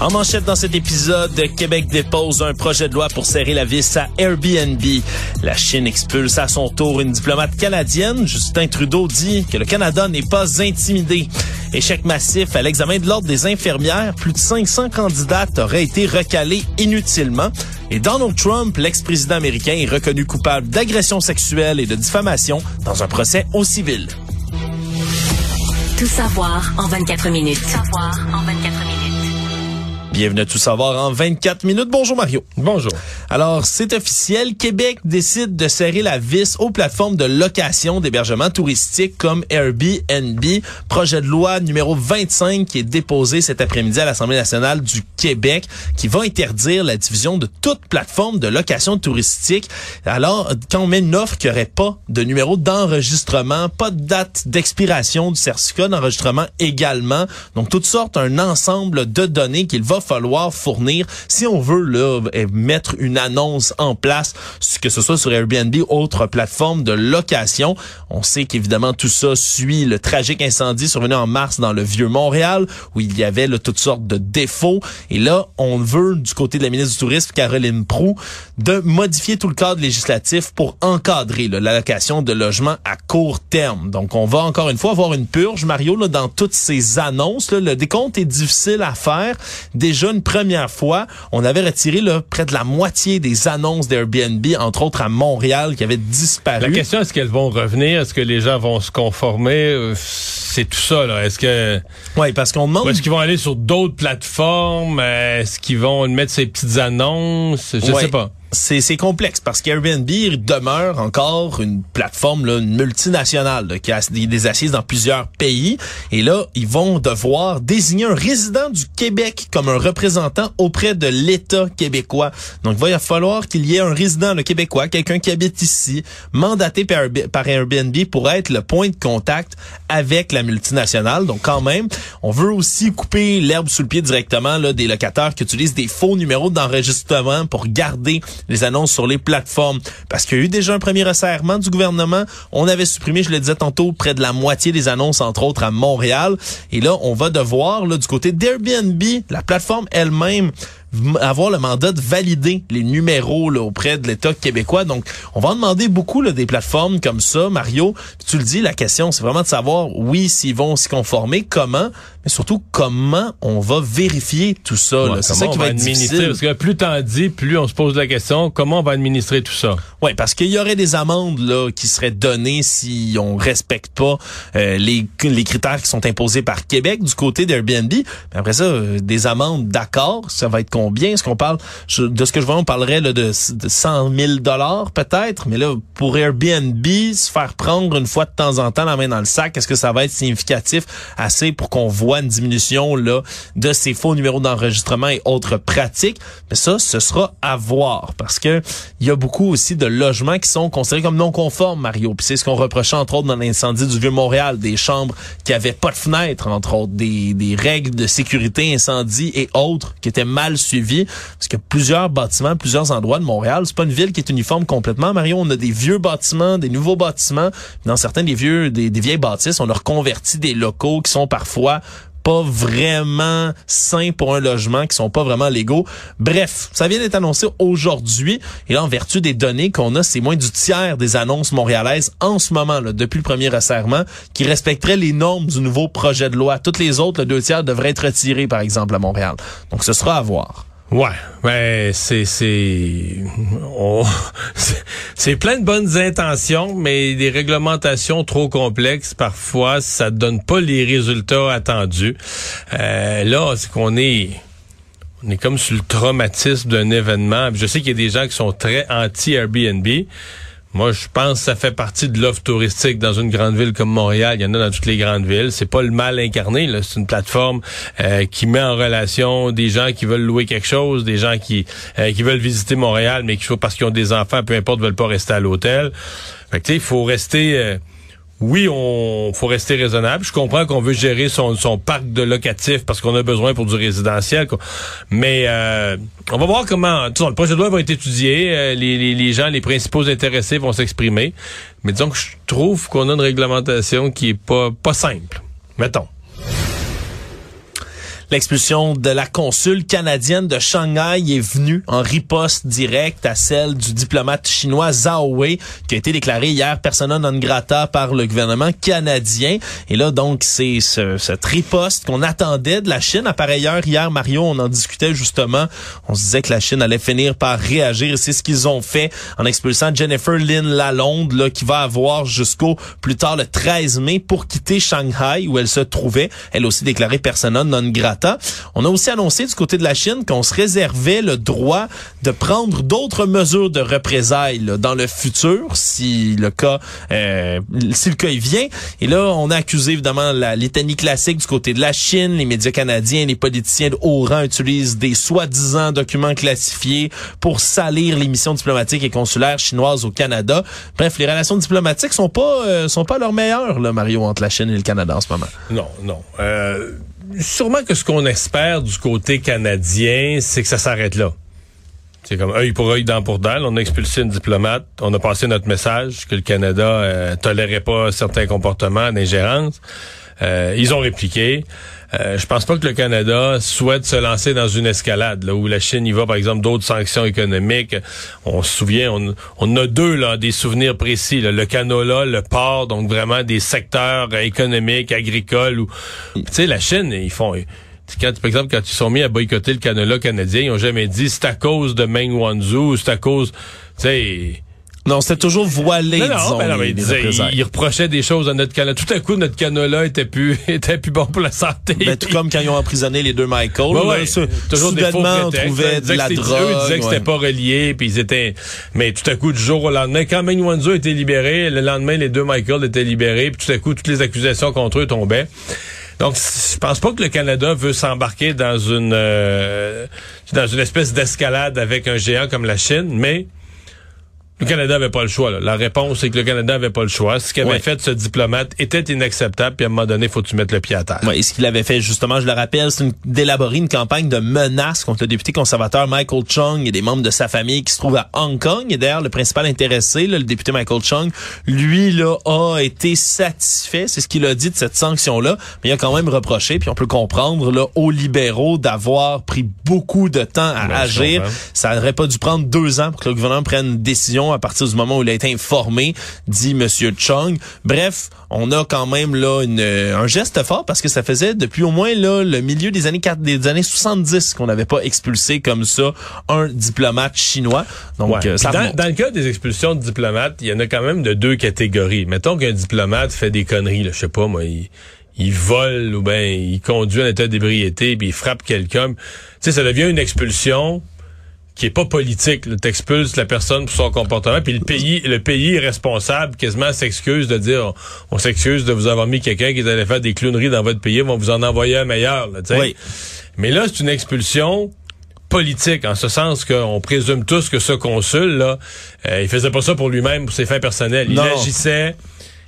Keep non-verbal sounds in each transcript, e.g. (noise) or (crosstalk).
En manchette dans cet épisode, Québec dépose un projet de loi pour serrer la vis à Airbnb. La Chine expulse à son tour une diplomate canadienne. Justin Trudeau dit que le Canada n'est pas intimidé. Échec massif à l'examen de l'ordre des infirmières. Plus de 500 candidates auraient été recalées inutilement. Et Donald Trump, l'ex-président américain, est reconnu coupable d'agression sexuelle et de diffamation dans un procès au civil. Tout savoir en 24 minutes. Tout savoir en 24 minutes. Bienvenue à Tout savoir en 24 minutes. Bonjour Mario. Bonjour. Alors, c'est officiel, Québec décide de serrer la vis aux plateformes de location d'hébergement touristique comme Airbnb. Projet de loi numéro 25 qui est déposé cet après-midi à l'Assemblée nationale du Québec qui va interdire la division de toute plateforme de location touristique. Alors, quand on met une offre qui aurait pas de numéro d'enregistrement, pas de date d'expiration du certificat d'enregistrement également, donc toutes sortes, un ensemble de données qu'il va falloir fournir si on veut là, mettre une annonce en place, que ce soit sur Airbnb ou autre plateforme de location. On sait qu'évidemment tout ça suit le tragique incendie survenu en mars dans le vieux Montréal où il y avait là, toutes sortes de défauts. Et là, on veut du côté de la ministre du Tourisme, Caroline Prou, de modifier tout le cadre législatif pour encadrer là, de logements à court terme. Donc on va encore une fois avoir une purge, Mario, là, dans toutes ces annonces. Là, le décompte est difficile à faire. Déjà une première fois, on avait retiré là, près de la moitié des annonces d'Airbnb, entre autres à Montréal, qui avaient disparu. La question, est-ce qu'elles vont revenir? Est-ce que les gens vont se conformer? Euh, C'est tout ça, là. Est-ce que... Oui, parce qu'on demande... Est-ce qu'ils vont aller sur d'autres plateformes? Est-ce qu'ils vont mettre ces petites annonces? Je Ouais. sais pas. C'est complexe parce qu'Airbnb demeure encore une plateforme une multinationale qui a des, assises dans plusieurs pays et là ils vont devoir désigner un résident du Québec comme un représentant auprès de l'État québécois. Donc il va falloir qu'il y ait un résident le québécois, quelqu'un qui habite ici, mandaté par Airbnb pour être le point de contact avec la multinationale. Donc quand même, on veut aussi couper l'herbe sous le pied directement là, des locataires qui utilisent des faux numéros d'enregistrement pour garder les annonces sur les plateformes. Parce qu'il y a eu déjà un premier resserrement du gouvernement. On avait supprimé, je le disais tantôt, près de la moitié des annonces, entre autres à Montréal. Et là, on va devoir, là, du côté d'Airbnb, la plateforme elle-même, avoir le mandat de valider les numéros là, auprès de l'État québécois. Donc, on va en demander beaucoup là, des plateformes comme ça, Mario. Puis tu le dis, la question, c'est vraiment de savoir, oui, s'ils vont s'y conformer, comment, mais surtout comment on va vérifier tout ça. Ouais, C'est ça qui va va être difficile. Parce que plus t'en dis, plus on se pose la question, comment on va administrer tout ça? Oui, parce qu'il y aurait des amendes là qui seraient données si on respecte pas euh, les, les critères qui sont imposés par Québec du côté d'Airbnb. Mais après ça, euh, des amendes, d'accord, ça va être combien Est-ce qu'on parle je- de ce que je vois, on parlerait là, de, de 100 000 dollars peut-être, mais là pour Airbnb, se faire prendre une fois de temps en temps la main dans le sac, est-ce que ça va être significatif assez pour qu'on voit une diminution là de ces faux numéros d'enregistrement et autres pratiques? Mais ça, ce sera à voir parce que il y a beaucoup aussi de logements qui sont considérés comme non conformes, Mario. Puis c'est ce qu'on reprochait entre autres dans l'incendie du vieux Montréal, des chambres qui avaient pas de fenêtres, entre autres, des, des règles de sécurité incendie et autres qui étaient mal Parce que plusieurs bâtiments, plusieurs endroits de Montréal, c'est pas une ville qui est uniforme complètement. Mario, on a des vieux bâtiments, des nouveaux bâtiments. Dans certains des vieux, des, des vieilles bâtisses, on a reconverti des locaux qui sont parfois vraiment sains pour un logement, qui sont pas vraiment légaux. Bref, ça vient d'être annoncé aujourd'hui. Et là, en vertu des données qu'on a, c'est moins du tiers des annonces montréalaises en ce moment, depuis le premier resserrement, qui respecteraient les normes du nouveau projet de loi. Toutes les autres, le deux tiers, devraient être retirés, par exemple, à Montréal. Donc, ce sera à voir. Ouais, ben c'est (laughs) c'est c'est- plein de bonnes intentions, mais des réglementations trop complexes parfois ça donne pas les résultats attendus. Euh, là, c'est qu'on est on est comme sur le traumatisme d'un événement. Je sais qu'il y a des gens qui sont très anti Airbnb. Moi, je pense que ça fait partie de l'offre touristique dans une grande ville comme Montréal. Il y en a dans toutes les grandes villes. C'est pas le mal incarné. C'est une plateforme euh, qui met en relation des gens qui veulent louer quelque chose, des gens qui euh, qui veulent visiter Montréal, mais qui parce qu'ils ont des enfants, peu importe, veulent pas rester à l'hôtel. Fait que il faut rester. Euh, oui, on faut rester raisonnable. Je comprends qu'on veut gérer son, son parc de locatif parce qu'on a besoin pour du résidentiel. Mais euh, on va voir comment. le projet de loi va être étudié. Euh, les, les, les, gens, les principaux intéressés vont s'exprimer. Mais disons que je trouve qu'on a une réglementation qui est pas, pas simple. Mettons. L'expulsion de la consul canadienne de Shanghai est venue en riposte directe à celle du diplomate chinois Zhao Wei, qui a été déclaré hier persona non grata par le gouvernement canadien. Et là, donc, c'est ce, cette riposte qu'on attendait de la Chine. À par ailleurs, hier, Mario, on en discutait justement. On se disait que la Chine allait finir par réagir. Et c'est ce qu'ils ont fait en expulsant Jennifer Lynn Lalonde, là, qui va avoir jusqu'au plus tard le 13 mai pour quitter Shanghai, où elle se trouvait. Elle aussi déclarée persona non grata. On a aussi annoncé du côté de la Chine qu'on se réservait le droit de prendre d'autres mesures de représailles dans le futur si le cas euh, si le cas y vient. Et là, on a accusé évidemment la litanie classique du côté de la Chine. Les médias canadiens, les politiciens de haut rang utilisent des soi-disant documents classifiés pour salir les missions diplomatiques et consulaires chinoises au Canada. Bref, les relations diplomatiques sont pas euh, sont pas leurs meilleures, là, Mario, entre la Chine et le Canada en ce moment. Non, non. Euh sûrement que ce qu'on espère du côté canadien, c'est que ça s'arrête là. C'est comme œil pour œil, dent pour dent. On a expulsé une diplomate. On a passé notre message que le Canada euh, tolérait pas certains comportements d'ingérence. Euh, ils ont répliqué. Euh, je pense pas que le Canada souhaite se lancer dans une escalade là où la Chine y va, par exemple, d'autres sanctions économiques. On se souvient, on, on a deux là des souvenirs précis. Le canola, le port, donc vraiment des secteurs économiques, agricoles. Où, tu sais, la Chine, ils font quand, par exemple, quand ils sont mis à boycotter le canola canadien, ils ont jamais dit c'est à cause de Meng Wanzhou, c'est à cause, tu sais, non, c'était toujours voilé, non, disons. Ben non, mais il, reprochait des choses à notre canola. Tout à coup, notre canola était plus, (laughs) était plus bon pour la santé. Ben, tout comme quand ils ont emprisonné les deux Michael. Ben ouais, toujours des faux on trouvait de la drogue. Eux, ils disaient que c'était pas relié, puis ils étaient... Mais tout à coup, du jour au lendemain, quand Meng Wanzhou était libéré, le lendemain, les deux Michael étaient libérés, puis tout à coup, toutes les accusations contre eux tombaient. Donc, je pense pas que le Canada veut s'embarquer dans une euh, dans une espèce d'escalade avec un géant comme la Chine, mais le Canada avait pas le choix. Là. La réponse, c'est que le Canada avait pas le choix. Ce qu'avait fait ce diplomate était inacceptable. Puis à un moment donné, faut tu mettre le pied à terre. Ouais, et ce qu'il avait fait, justement, je le rappelle, c'est d'élaborer une campagne de menaces contre le député conservateur Michael Chung et des membres de sa famille qui se trouvent à Hong Kong. Et d'ailleurs, le principal intéressé, le député Michael Chung, lui, là, a été satisfait. C'est ce qu'il a dit de cette sanction-là. Mais il a quand même reproché, puis on peut comprendre, là, aux libéraux d'avoir pris beaucoup de temps à agir. Ça n'aurait pas dû prendre deux ans pour que le gouvernement prenne une décision à partir du moment où il a été informé, dit Monsieur Chung. Bref, on a quand même là une, un geste fort parce que ça faisait depuis au moins là le milieu des années 4, des années 70 qu'on n'avait pas expulsé comme ça un diplomate chinois. Donc euh, dans, dans, le cas des expulsions de diplomates, il y en a quand même de deux catégories. Mettons qu'un diplomate fait des conneries, là, je sais pas moi, il il vole ou ben il conduit en état d'ébriété puis il frappe quelqu'un. Tu sais, ça devient une expulsion qui est pas politique. T'expulses la personne pour son comportement, puis le pays, le pays responsable, quasiment s'excuse de dire, on, s'excuse de vous avoir mis quelqu'un qui est allé faire des clowneries dans votre pays, on va vous en envoyer un meilleur. Là, oui. Mais là, c'est une expulsion politique, en ce sens qu'on présume tous que ce consul, là, euh, il faisait pas ça pour lui-même, pour ses fins personnelles. Il agissait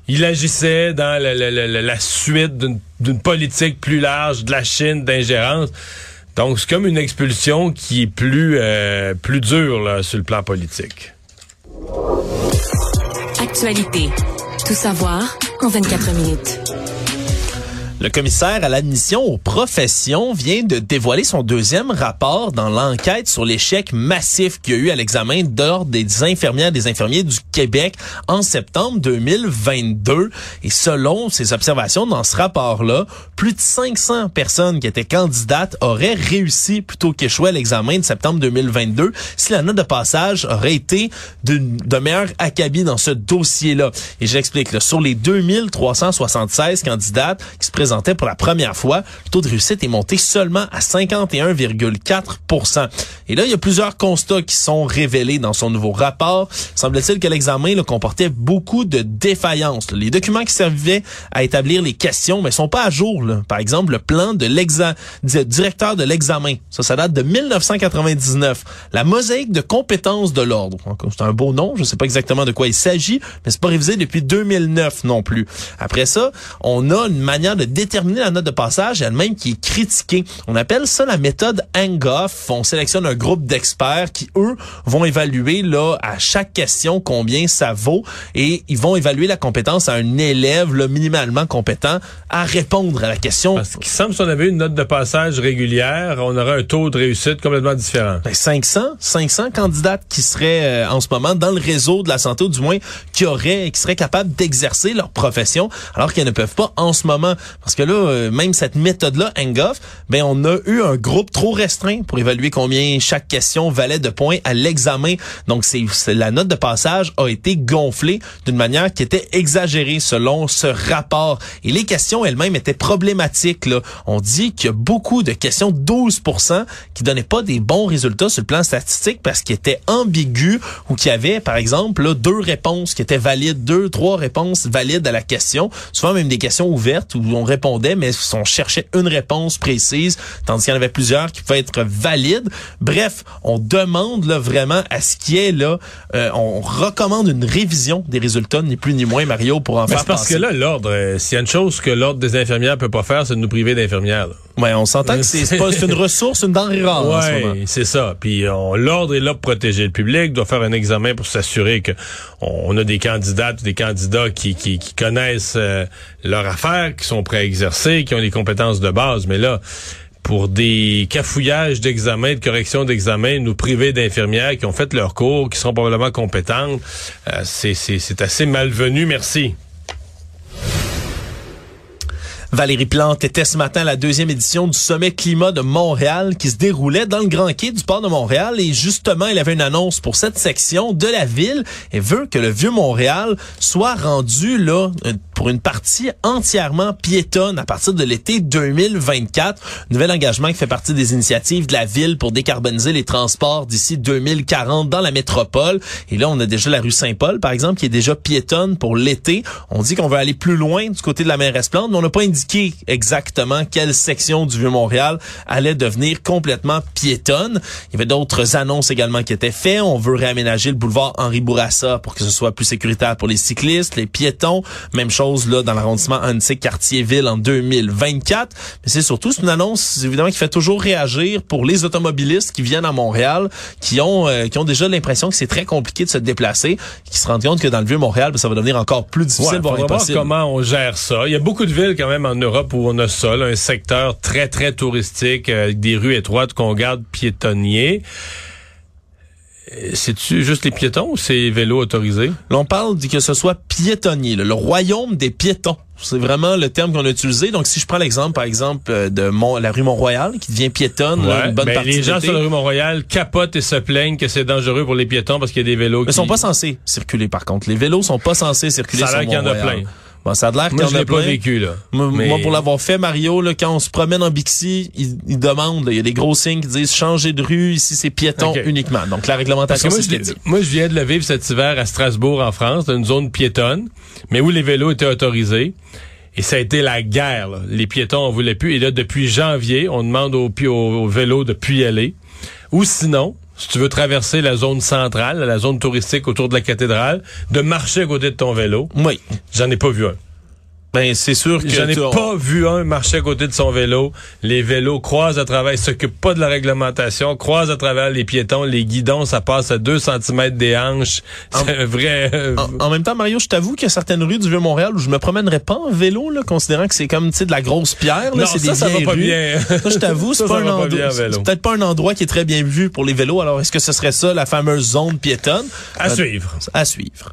il agissait dans la, la, la, la suite d'une politique plus large de la Chine d'ingérence. Donc, c'est comme une expulsion qui est plus, euh, plus dure sur le plan politique. Actualité. Tout savoir en 24 minutes. Le commissaire à l'admission aux professions vient de dévoiler son deuxième rapport dans l'enquête sur l'échec massif qu'il y a eu à l'examen d'ordre des infirmières et des infirmiers du Québec en septembre 2022. Et selon ses observations dans ce rapport-là, plus de 500 personnes qui étaient candidates auraient réussi plutôt qu'échoué à l'examen de septembre 2022 si la note de passage aurait été de meilleur acabit dans ce dossier-là. Et j'explique, sur les 2376 candidates qui se présentent pour la première fois, le taux de réussite est monté seulement à 51,4 Et là, il y a plusieurs constats qui sont révélés dans son nouveau rapport. Semble-t-il que l'examen comportait beaucoup de défaillances. Les documents qui servaient à établir les questions, mais sont pas à jour. Par exemple, le plan de l'examen directeur de l'examen. Ça, ça date de 1999. La mosaïque de compétences de l'ordre. C'est un beau nom. Je ne sais pas exactement de quoi il s'agit, mais c'est pas révisé depuis 2009 non plus. Après ça, on a une manière de déterminer la note de passage elle-même qui est critiquée. On appelle ça la méthode Hangoff. On sélectionne un groupe d'experts qui, eux, vont évaluer là à chaque question combien ça vaut et ils vont évaluer la compétence à un élève là, minimalement compétent à répondre à la question. Parce qu'il semble si on avait une note de passage régulière, on aurait un taux de réussite complètement différent. 500, ben, 500 candidates qui seraient euh, en ce moment dans le réseau de la santé, ou du moins qui auraient, qui seraient capables d'exercer leur profession, alors qu'ils ne peuvent pas en ce moment. Parce que là, euh, même cette méthode-là, Engoff, ben on a eu un groupe trop restreint pour évaluer combien chaque question valait de points à l'examen. Donc c'est la note de passage a été gonflée d'une manière qui était exagérée selon ce rapport. Et les questions elles-mêmes étaient problématiques. Là. On dit qu'il y a beaucoup de questions, 12% qui donnaient pas des bons résultats sur le plan statistique parce qu'ils étaient ambigus ou qu'il y avait, par exemple, là, deux réponses qui étaient valides, deux, trois réponses valides à la question. Souvent même des questions ouvertes où on répondait, mais on cherchait une réponse précise, tandis qu'il y en avait plusieurs qui pouvaient être valides. Bref, on demande là vraiment à ce qui est là, euh, on recommande une révision des résultats, ni plus ni moins, Mario, pour en mais faire parce que là, l'ordre, euh, s'il y a une chose que l'ordre des infirmières peut pas faire, c'est de nous priver d'infirmières. Ouais, on s'entend que c'est pas une (laughs) ressource, une denrée rare. ce. Oui, c'est ça. Puis on- l'ordre est là pour protéger le public, doit faire un examen pour s'assurer que on a des candidates, des candidats qui, qui, qui connaissent euh, leur affaire, qui sont prêts à exercer, qui ont les compétences de base. Mais là, pour des cafouillages d'examen, de correction d'examen, nous priver d'infirmières qui ont fait leur cours, qui seront probablement compétentes, euh, c'est assez malvenu. Merci. Valérie Plante était ce matin à la deuxième édition du sommet climat de Montréal qui se déroulait dans le Grand Quai du port de Montréal et justement, il avait une annonce pour cette section de la ville et veut que le vieux Montréal soit rendu là euh, pour une partie entièrement piétonne à partir de l'été 2024. Nouvel engagement qui fait partie des initiatives de la ville pour décarboniser les transports d'ici 2040 dans la métropole. Et là, on a déjà la rue Saint-Paul, par exemple, qui est déjà piétonne pour l'été. On dit qu'on veut aller plus loin du côté de la mairesse Plante, mais on n'a pas indiqué exactement quelle section du Vieux-Montréal allait devenir complètement piétonne. Il y avait d'autres annonces également qui étaient faites. On veut réaménager le boulevard Henri Bourassa pour que ce soit plus sécuritaire pour les cyclistes, les piétons. Même chose là dans l'arrondissement Antique Quartier-Ville en 2024. Mais c'est surtout c'est une annonce évidemment qui fait toujours réagir pour les automobilistes qui viennent à Montréal, qui ont euh, qui ont déjà l'impression que c'est très compliqué de se déplacer, qui se rendent compte que dans le Vieux-Montréal, ben, ça va devenir encore plus difficile, Ouais, voire voir impossible. comment on gère ça. Il y a beaucoup de villes quand même en Europe où on a ça, là, un secteur très très touristique, euh, avec des rues étroites qu'on garde piétonniers. Euh, C'est-tu juste les piétons ou c'est vélos autorisés? Là, on parle de que ce soit piétonnier, là, le royaume des piétons. C'est vraiment le terme qu'on a utilisé. Donc, si je prends l'exemple, par exemple, euh, de Mont, la rue Mont-Royal, qui devient piétonne, là, Ouais, une bonne ben, partie les gens sur la rue Mont-Royal capotent et se plaignent que c'est dangereux pour les piétons parce qu'il y a des vélos mais qui sont pas censés circuler, par contre. Les vélos sont pas censés circuler Ça a sur l'air qu'il y en a Mont-Royal. Bon, ça a l'air Moi, je l'ai pas vécu, là. Moi, Mais- moi, pour l'avoir fait, Mario, là, quand on se promène en Bixi, ils, ils demandent, il y a des gros signes qui disent changer de rue, ici c'est piéton uniquement. Donc la réglementation, moi c'est ce moi, je viens de le vivre cet hiver à Strasbourg, en France, dans une zone piétonne, mais où les vélos étaient autorisés. Et ça a été la guerre. là. Les piétons, on voulait plus. Et là, depuis janvier, on demande aux, aux, aux vélos de plus y aller. Ou sinon, si tu veux traverser la zone centrale, la zone touristique autour de la cathédrale, de marcher à côté de ton vélo. Oui. J'en ai pas vu un. Ben, c'est sûr que J'en ai tu- pas vu un marcher à côté de son vélo. Les vélos croisent à travers, ils s'occupent pas de la réglementation, croisent à travers les piétons, les guidons, ça passe à 2 cm des hanches. C'est un vrai... euh, En, en même temps, Mario, je t'avoue qu'il y a certaines rues du Vieux-Montréal où je me promènerais pas en vélo, là, considérant que c'est comme, tu sais, de la grosse pierre, là, Non, c'est ça, des ça va pas rues. bien. Ça, je t'avoue, c'est pas peut-être pas un endroit qui est très bien vu pour les vélos. Alors, est-ce que ce serait ça, la fameuse zone piétonne? à Euh, suivre. À suivre.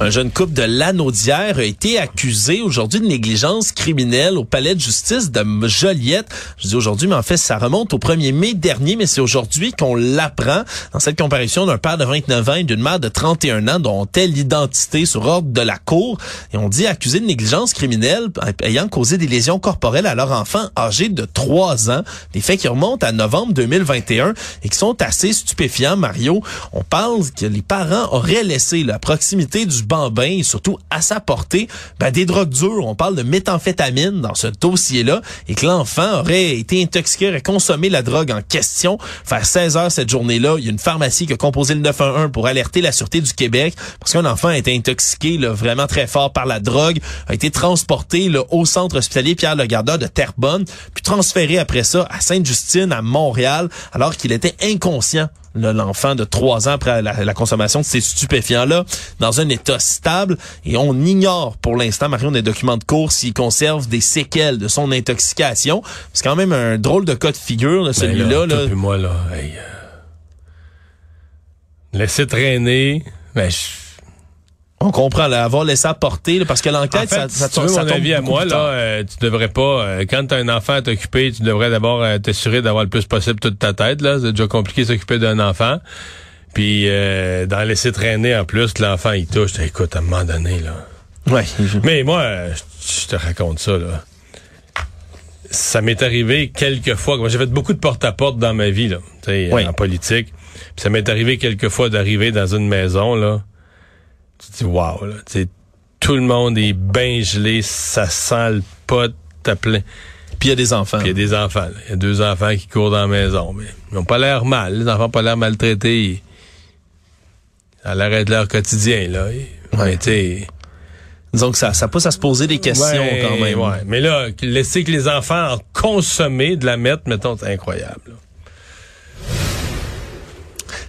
Un jeune couple de Lanaudière a été accusé aujourd'hui de négligence criminelle au palais de justice de Joliette. Je dis aujourd'hui, mais en fait, ça remonte au 1er mai dernier, mais c'est aujourd'hui qu'on l'apprend dans cette comparution d'un père de 29 ans et d'une mère de 31 ans dont on tait l'identité sur ordre de la cour. Et on dit accusé de négligence criminelle ayant causé des lésions corporelles à leur enfant âgé de 3 ans. Des faits qui remontent à novembre 2021 et qui sont assez stupéfiants, Mario. On parle que les parents auraient laissé la proximité du bambin et surtout à sa portée ben, des drogues dures. On parle de méthamphétamine dans ce dossier-là et que l'enfant aurait été intoxiqué, aurait consommé la drogue en question. Vers 16 heures cette journée-là, il y a une pharmacie qui a composé le 911 pour alerter la Sûreté du Québec parce qu'un enfant a été intoxiqué là, vraiment très fort par la drogue, a été transporté là, au centre hospitalier Pierre-le-Gardeur de Terrebonne, puis transféré après ça à Sainte-Justine, à Montréal, alors qu'il était inconscient l'enfant de trois ans après la, consommation de ces stupéfiants-là dans un état stable et on ignore pour l'instant, Marion, des documents de cours s'il conserve des séquelles de son intoxication. C'est quand même un drôle de cas de figure, ben celui-là. Là, moi, là, laisser traîner, ben, on comprend, là, avoir laissé apporter, parce que l'enquête, ça, ça, tu mon avis à moi, là, euh, tu devrais pas, euh, quand t'as un enfant à t'occuper, tu devrais d'abord euh, t'assurer d'avoir le plus possible toute ta tête, là. C'est déjà compliqué s'occuper d'un enfant. Puis, d'en laisser traîner en plus, l'enfant, il touche. Écoute, à un moment donné, là. Ouais. Mais moi, je te raconte ça, là. Ça m'est arrivé quelques fois. Moi, j'ai fait beaucoup de porte-à-porte dans ma vie, là, en politique. Puis ça m'est arrivé quelques fois d'arriver dans une maison, là tu dis wow, là, tout le monde est bien gelé, ça sent le pot à plein. Puis il y a des enfants. Puis il y a des enfants. Il y a deux enfants qui courent dans la maison, mais ils n'ont pas l'air mal. Les enfants n'ont pas l'air maltraités. Ça a l'air d'être leur quotidien, là. Ouais. tu Disons que ça, ça pousse à se poser des questions quand même. Ouais. Mais là, laisser que les enfants en consommer de la mettre, mettons, c'est incroyable.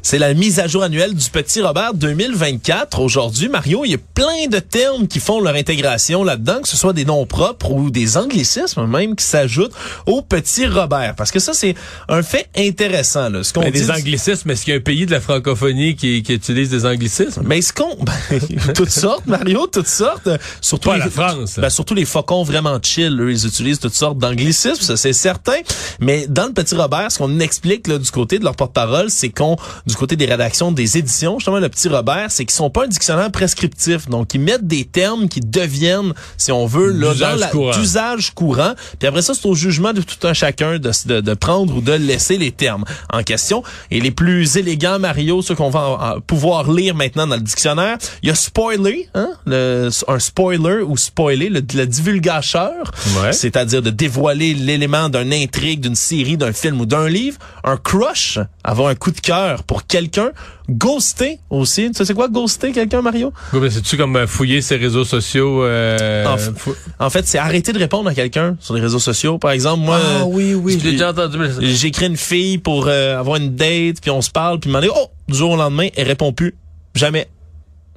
C'est la mise à jour annuelle du Petit Robert 2024. Aujourd'hui, Mario, il y a plein de termes qui font leur intégration là-dedans, que ce soit des noms propres ou des anglicismes même qui s'ajoutent au Petit Robert. Parce que ça, c'est un fait intéressant. Là. Ce qu'on ben, dit, des anglicismes, est-ce qu'il y a un pays de la francophonie qui, qui utilise des anglicismes? Mais ce qu'on... (laughs) Ben, toutes sortes, Mario, toutes sortes. Surtout les, la France. Ben, surtout les faucons vraiment chill, eux, ils utilisent toutes sortes d'anglicismes, ça c'est certain. Mais dans le Petit Robert, ce qu'on explique là, du côté de leur porte-parole, c'est qu'on du côté des rédactions des éditions, justement, le petit Robert, c'est qu'ils sont pas un dictionnaire prescriptif. Donc, ils mettent des termes qui deviennent, si on veut, là, d'usage courant. Puis après ça, c'est au jugement de tout un chacun de, de, de, prendre ou de laisser les termes en question. Et les plus élégants, Mario, ceux qu'on va pouvoir lire maintenant dans le dictionnaire, il y a spoiler, hein, le, un spoiler ou spoiler, le, le divulgateur, c'est-à-dire de dévoiler l'élément d'une intrigue, d'une série, d'un film ou d'un livre. Un crush, avoir un coup de cœur pour quelqu'un. Ghoster aussi. Tu sais c'est quoi ghoster quelqu'un, Mario? C'est-tu comme euh, fouiller ses réseaux sociaux? Euh, en, fait, c'est arrêter de répondre à quelqu'un sur les réseaux sociaux. Par exemple, moi, ah, oui, oui, j'ai déjà entendu. J'écris une fille pour euh, avoir une date, puis on se parle, puis dit, oh, du jour au lendemain, elle répond plus. Jamais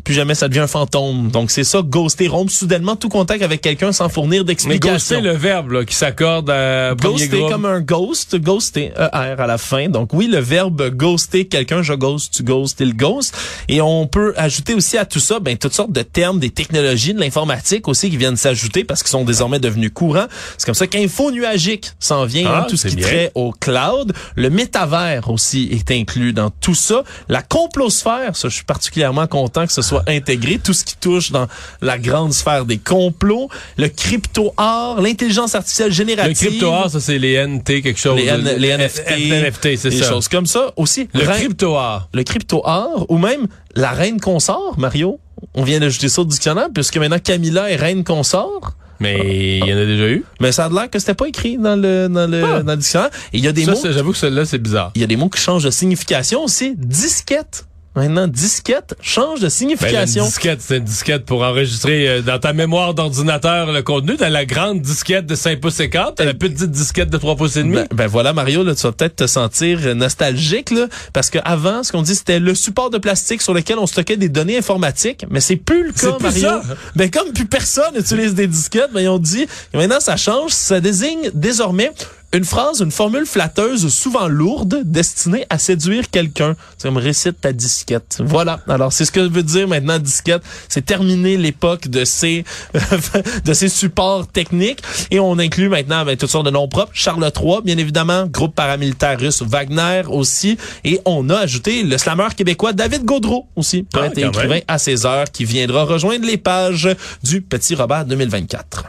puis jamais ça devient un fantôme. Donc c'est ça, ghoster, rompre soudainement tout contact avec quelqu'un sans fournir d'explication. Mais ghoster, le verbe là, qui s'accorde à Ghoster comme un ghost, ghoster, ER à la fin. Donc oui, le verbe ghoster quelqu'un, je ghost, tu ghost, il ghost. Et on peut ajouter aussi à tout ça, ben toutes sortes de termes, des technologies, de l'informatique aussi qui viennent s'ajouter parce qu'ils sont désormais devenus courants. C'est comme ça qu'info nuagique s'en vient, hein, ah, tout ce qui trait au cloud. Le métavers aussi est inclus dans tout ça. La complosphère, ça je suis particulièrement content que ce soit soit intégré, tout ce qui touche dans la grande sphère des complots, le crypto-art, l'intelligence artificielle générative. Le crypto-art, ça c'est les NT quelque chose. Les, les NFT, NFT c'est ça. Des choses comme ça. Aussi, le crypto-art. Le crypto-art, ou même la reine consort, Mario. On vient d'ajouter ça au dictionnaire, puisque maintenant Camilla est reine consort. Mais il y en a déjà eu. Mais ça a l'air que c'était pas écrit dans le dans le, ah. dans le dictionnaire. Et il y a des mots. J'avoue que celui-là c'est bizarre. Il y a des mots qui changent de signification aussi. Disquette. Maintenant, disquette change de signification. Ben, disquette, c'est une disquette pour enregistrer euh, dans ta mémoire d'ordinateur le contenu. T'as la grande disquette de 5 pouces et quart, t'as la petite disquette de 3 pouces et demi. Ben, ben, voilà, Mario, là, tu vas peut-être te sentir nostalgique, là, parce que avant, ce qu'on dit, c'était le support de plastique sur lequel on stockait des données informatiques, mais c'est plus le cas, Mario. Ça. Ben, comme plus personne utilise des disquettes, ben, ont dit, maintenant, ça change, ça désigne désormais Une phrase, une formule flatteuse souvent lourde destinée à séduire quelqu'un. C'est comme récite ta disquette. Voilà. Alors c'est ce que veut dire maintenant disquette. C'est terminé l'époque de ces (laughs) de ces supports techniques et on inclut maintenant avec toutes sortes de noms propres. Charles III, bien évidemment, groupe paramilitaire russe Wagner aussi et on a ajouté le slammer québécois David Gaudreau aussi, poète Ah, et écrivain même. à ses heures qui viendra rejoindre les pages du Petit Robert 2024.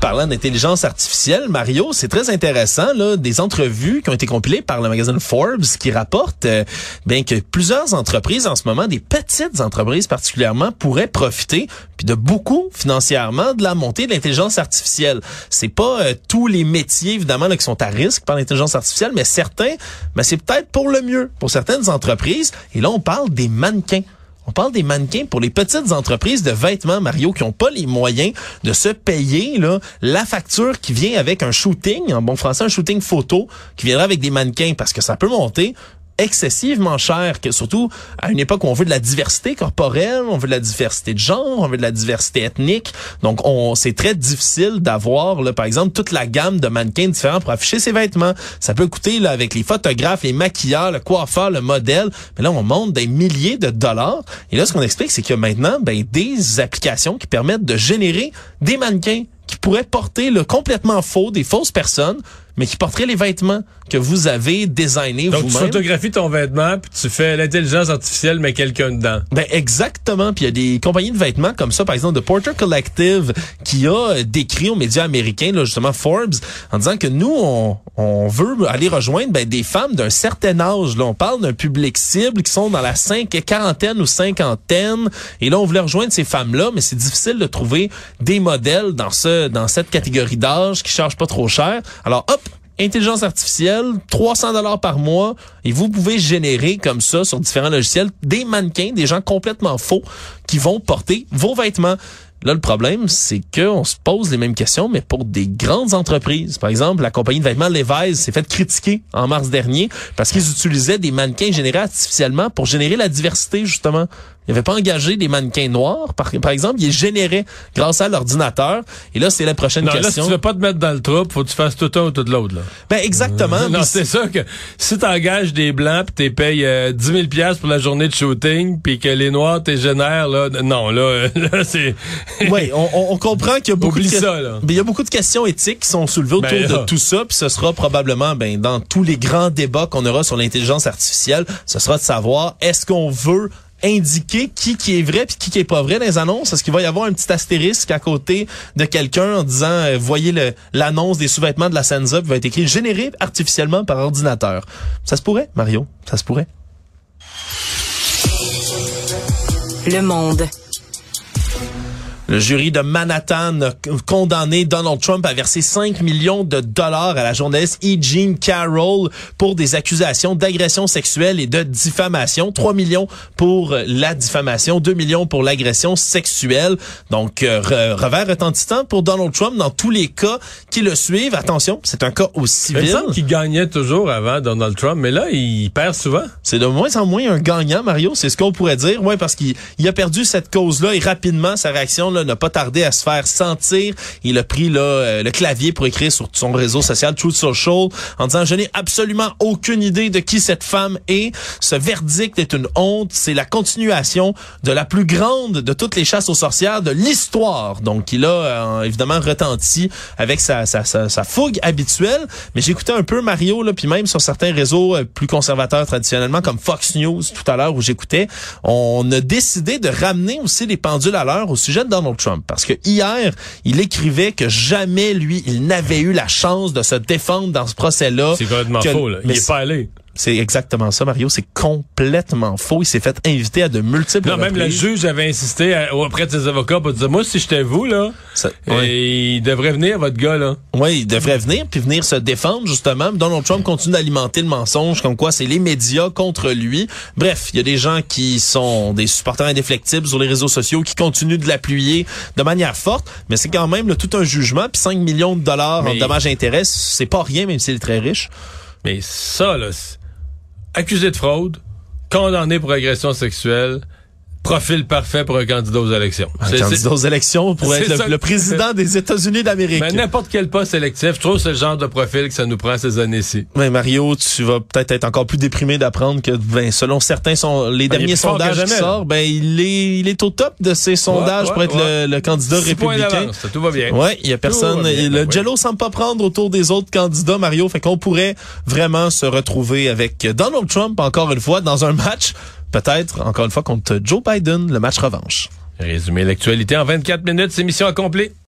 Parlant d'intelligence artificielle, Mario, c'est très intéressant là, des entrevues qui ont été compilées par le magazine Forbes qui rapportent euh, bien que plusieurs entreprises en ce moment, des petites entreprises particulièrement, pourraient profiter puis de beaucoup financièrement de la montée de l'intelligence artificielle. C'est pas euh, tous les métiers évidemment là, qui sont à risque par l'intelligence artificielle, mais certains, ben, c'est peut-être pour le mieux pour certaines entreprises. Et là, on parle des mannequins. On parle des mannequins pour les petites entreprises de vêtements, Mario, qui n'ont pas les moyens de se payer la facture qui vient avec un shooting, en bon français, un shooting photo, qui viendra avec des mannequins, parce que ça peut monter excessivement cher, que surtout à une époque où on veut de la diversité corporelle, on veut de la diversité de genre, on veut de la diversité ethnique. Donc, on c'est très difficile d'avoir, là, par exemple, toute la gamme de mannequins différents pour afficher ses vêtements. Ça peut coûter, là, avec les photographes, les maquilleurs, le coiffeur, le modèle. Mais là, on monte des milliers de dollars. Et là, ce qu'on explique, c'est a maintenant ben, des applications qui permettent de générer des mannequins qui pourraient porter le complètement faux, des fausses personnes, mais qui porteraient les vêtements que vous avez designés Donc, tu vous-même. photographies ton vêtement, puis tu fais l'intelligence artificielle, mais quelqu'un dedans. Ben exactement. Puis il y a des compagnies de vêtements comme ça, par exemple, de Porter Collective, qui a décrit aux médias américains, là, justement Forbes, en disant que nous, on, on veut aller rejoindre ben, des femmes d'un certain âge. Là, on parle d'un public cible qui sont dans la cinq, quarantaine ou cinquantaine. Et là, on voulait rejoindre ces femmes-là, mais c'est difficile de trouver des modèles dans ce dans cette catégorie d'âge qui chargent pas trop cher. Alors, hop, intelligence artificielle, 300 dollars par mois, et vous pouvez générer comme ça sur différents logiciels des mannequins, des gens complètement faux qui vont porter vos vêtements. Là, le problème, c'est qu'on se pose les mêmes questions, mais pour des grandes entreprises. Par exemple, la compagnie de vêtements Levi's s'est fait critiquer en mars dernier parce qu'ils utilisaient des mannequins générés artificiellement pour générer la diversité, justement. Ils n'avaient pas engagé des mannequins noirs, par, par exemple. Ils les généraient grâce à l'ordinateur. Et là, c'est la prochaine Non, là, si question. tu veux pas te mettre dans le troupe, faut que tu fasses tout un ou tout l'autre, là. Ben, exactement. (laughs) non, Puis c'est ça que si t'engages des blancs pis t'es payes euh, 10 000 piastres pour la journée de shooting puis que les noirs t'es génères, là, non, là, (laughs) là c'est... (laughs) Oui, on, comprend qu'il y a beaucoup Oublie de ça, là. Ben, il y a beaucoup de questions éthiques qui sont soulevées autour Ben, là. de tout ça, puis ce sera probablement ben dans tous les grands débats qu'on aura sur l'intelligence artificielle, ce sera de savoir est-ce qu'on veut indiquer qui qui est vrai puis qui qui est pas vrai dans les annonces? Est-ce qu'il va y avoir un petit astérisque à côté de quelqu'un en disant euh, voyez le l'annonce des sous-vêtements de la Senza va être écrit généré artificiellement par ordinateur? Ça se pourrait, Mario, ça se pourrait. Le monde. Le jury de Manhattan a condamné Donald Trump à verser 5 millions de dollars à la journaliste E. Jean Carroll pour des accusations d'agression sexuelle et de diffamation. 3 millions pour la diffamation, 2 millions pour l'agression sexuelle. Donc, euh, re- revers retentissant pour Donald Trump dans tous les cas qui le suivent. Attention, c'est un cas au Il civil. semble qu'il gagnait toujours avant Donald Trump, mais là, il perd souvent. C'est de moins en moins un gagnant, Mario. C'est ce qu'on pourrait dire. Ouais, parce qu'il il a perdu cette cause-là et rapidement, sa réaction là, n'a pas tardé à se faire sentir. Il a pris là, euh, le clavier pour écrire sur son réseau social Truth Social en disant je n'ai absolument aucune idée de qui cette femme est. Ce verdict est une honte. C'est la continuation de la plus grande de toutes les chasses aux sorcières de l'histoire. Donc, il a euh, évidemment retenti avec sa, sa, sa, sa fougue habituelle. Mais j'écoutais un peu Mario, là, puis même sur certains réseaux euh, plus conservateurs traditionnellement, comme Fox News tout à l'heure où j'écoutais, on a décidé de ramener aussi les pendules à l'heure au sujet de Donald Trump. Parce que hier, il écrivait que jamais, lui, il n'avait eu la chance de se défendre dans ce procès-là. C'est complètement Que- faux, là. Il mais est pas allé. C'est exactement ça, Mario. C'est complètement faux. Il s'est fait inviter à de multiples Non, même le juge avait insisté à- auprès de ses avocats pour dire, moi, si j'étais vous, là, Ça- euh, il devrait venir, votre gars, là. Oui, il devrait venir puis venir se défendre justement. Donald Trump continue d'alimenter le mensonge comme quoi c'est les médias contre lui. Bref, il y a des gens qui sont des supporters indéflectibles sur les réseaux sociaux qui continuent de l'appuyer de manière forte, mais c'est quand même là, tout un jugement puis 5 millions de dollars en Mais- dommages et intérêts, c'est pas rien même s'il est très riche. Mais ça, là, accusé de fraude, condamné pour agression sexuelle, profil parfait pour un candidat aux élections. Un candidat aux élections pour être le, président des États-Unis d'Amérique. Mais n'importe quel poste électif, je trouve que c'est le genre de profil que ça nous prend ces années-ci. Mais Mario, tu vas peut-être être encore plus déprimé d'apprendre que, ben, selon certains sont les est derniers sondages qui jamais, là. sortent, ben il est il est au top de ces sondages ouais, pour être ouais. le, le candidat Six républicain. ça, tout va bien. Ouais, il y a personne. Bien, le ben Jello semble pas prendre autour des autres candidats, Mario. Fait qu'on pourrait vraiment se retrouver avec Donald Trump encore une fois dans un match, peut-être encore une fois contre Joe Biden, le match revanche. Résumer l'actualité en 24 minutes, c'est mission accomplie.